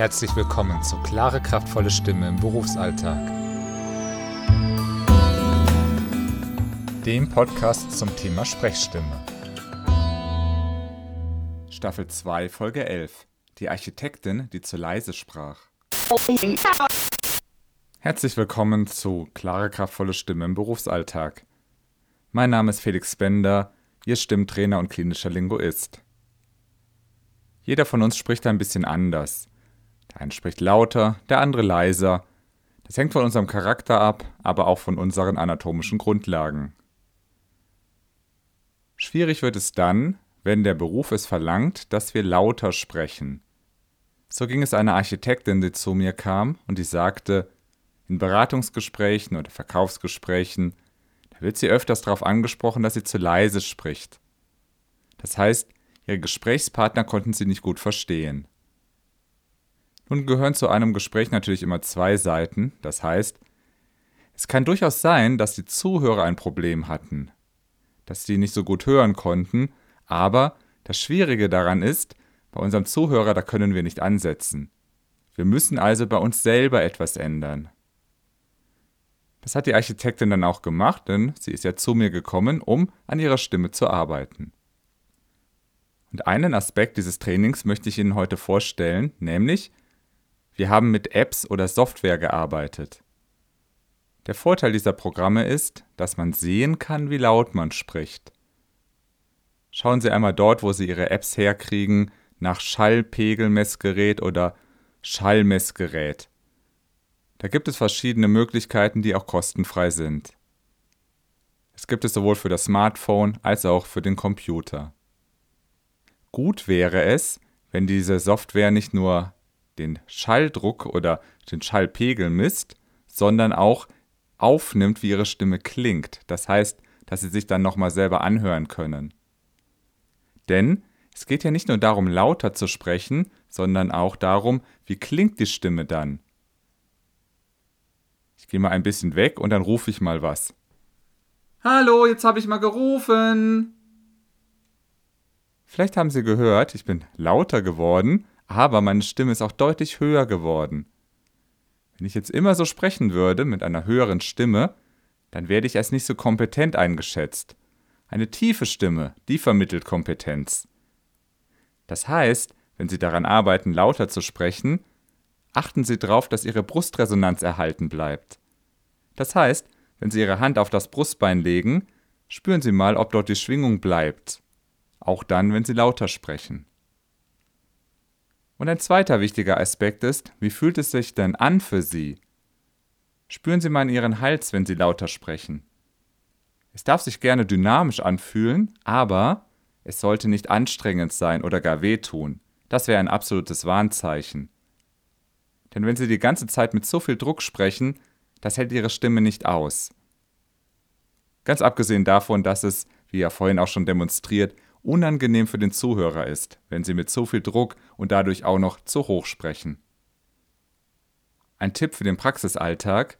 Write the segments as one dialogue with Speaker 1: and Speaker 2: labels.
Speaker 1: Herzlich willkommen zu Klare, kraftvolle Stimme im Berufsalltag. Dem Podcast zum Thema Sprechstimme.
Speaker 2: Staffel 2, Folge 11. Die Architektin, die zu leise sprach. Herzlich willkommen zu Klare, kraftvolle Stimme im Berufsalltag. Mein Name ist Felix Bender, Ihr Stimmtrainer und klinischer Linguist. Jeder von uns spricht ein bisschen anders. Eine spricht lauter, der andere leiser. Das hängt von unserem Charakter ab, aber auch von unseren anatomischen Grundlagen. Schwierig wird es dann, wenn der Beruf es verlangt, dass wir lauter sprechen. So ging es einer Architektin, die zu mir kam und die sagte, in Beratungsgesprächen oder Verkaufsgesprächen, da wird sie öfters darauf angesprochen, dass sie zu leise spricht. Das heißt, ihre Gesprächspartner konnten sie nicht gut verstehen. Nun gehören zu einem Gespräch natürlich immer zwei Seiten, das heißt, es kann durchaus sein, dass die Zuhörer ein Problem hatten, dass sie nicht so gut hören konnten, aber das Schwierige daran ist, bei unserem Zuhörer, da können wir nicht ansetzen. Wir müssen also bei uns selber etwas ändern. Das hat die Architektin dann auch gemacht, denn sie ist ja zu mir gekommen, um an ihrer Stimme zu arbeiten. Und einen Aspekt dieses Trainings möchte ich Ihnen heute vorstellen, nämlich wir haben mit Apps oder Software gearbeitet. Der Vorteil dieser Programme ist, dass man sehen kann, wie laut man spricht. Schauen Sie einmal dort, wo Sie Ihre Apps herkriegen, nach Schallpegelmessgerät oder Schallmessgerät. Da gibt es verschiedene Möglichkeiten, die auch kostenfrei sind. Es gibt es sowohl für das Smartphone als auch für den Computer. Gut wäre es, wenn diese Software nicht nur den Schalldruck oder den Schallpegel misst, sondern auch aufnimmt, wie ihre Stimme klingt. Das heißt, dass sie sich dann nochmal selber anhören können. Denn es geht ja nicht nur darum, lauter zu sprechen, sondern auch darum, wie klingt die Stimme dann. Ich gehe mal ein bisschen weg und dann rufe ich mal was. Hallo, jetzt habe ich mal gerufen. Vielleicht haben Sie gehört, ich bin lauter geworden, aber meine Stimme ist auch deutlich höher geworden. Wenn ich jetzt immer so sprechen würde, mit einer höheren Stimme, dann werde ich als nicht so kompetent eingeschätzt. Eine tiefe Stimme, die vermittelt Kompetenz. Das heißt, wenn Sie daran arbeiten, lauter zu sprechen, achten Sie darauf, dass Ihre Brustresonanz erhalten bleibt. Das heißt, wenn Sie Ihre Hand auf das Brustbein legen, spüren Sie mal, ob dort die Schwingung bleibt. Auch dann, wenn Sie lauter sprechen. Und ein zweiter wichtiger Aspekt ist, wie fühlt es sich denn an für Sie? Spüren Sie mal in Ihren Hals, wenn Sie lauter sprechen. Es darf sich gerne dynamisch anfühlen, aber es sollte nicht anstrengend sein oder gar wehtun. Das wäre ein absolutes Warnzeichen. Denn wenn Sie die ganze Zeit mit so viel Druck sprechen, das hält Ihre Stimme nicht aus. Ganz abgesehen davon, dass es, wie ja vorhin auch schon demonstriert, unangenehm für den Zuhörer ist, wenn sie mit zu viel Druck und dadurch auch noch zu hoch sprechen. Ein Tipp für den Praxisalltag,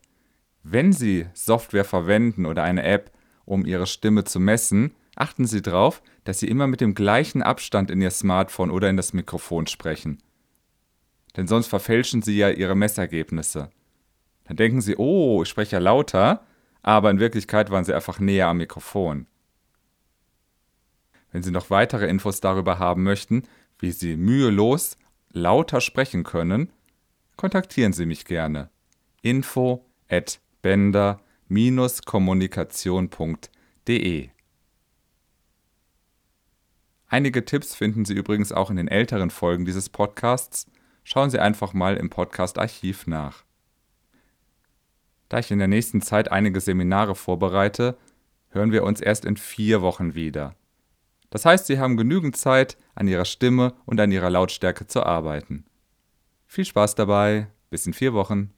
Speaker 2: wenn Sie Software verwenden oder eine App, um Ihre Stimme zu messen, achten Sie darauf, dass Sie immer mit dem gleichen Abstand in Ihr Smartphone oder in das Mikrofon sprechen. Denn sonst verfälschen Sie ja Ihre Messergebnisse. Dann denken Sie, oh, ich spreche ja lauter, aber in Wirklichkeit waren Sie einfach näher am Mikrofon. Wenn Sie noch weitere Infos darüber haben möchten, wie Sie mühelos lauter sprechen können, kontaktieren Sie mich gerne. info at bender-kommunikation.de Einige Tipps finden Sie übrigens auch in den älteren Folgen dieses Podcasts. Schauen Sie einfach mal im Podcast-Archiv nach. Da ich in der nächsten Zeit einige Seminare vorbereite, hören wir uns erst in vier Wochen wieder. Das heißt, Sie haben genügend Zeit, an Ihrer Stimme und an Ihrer Lautstärke zu arbeiten. Viel Spaß dabei, bis in vier Wochen.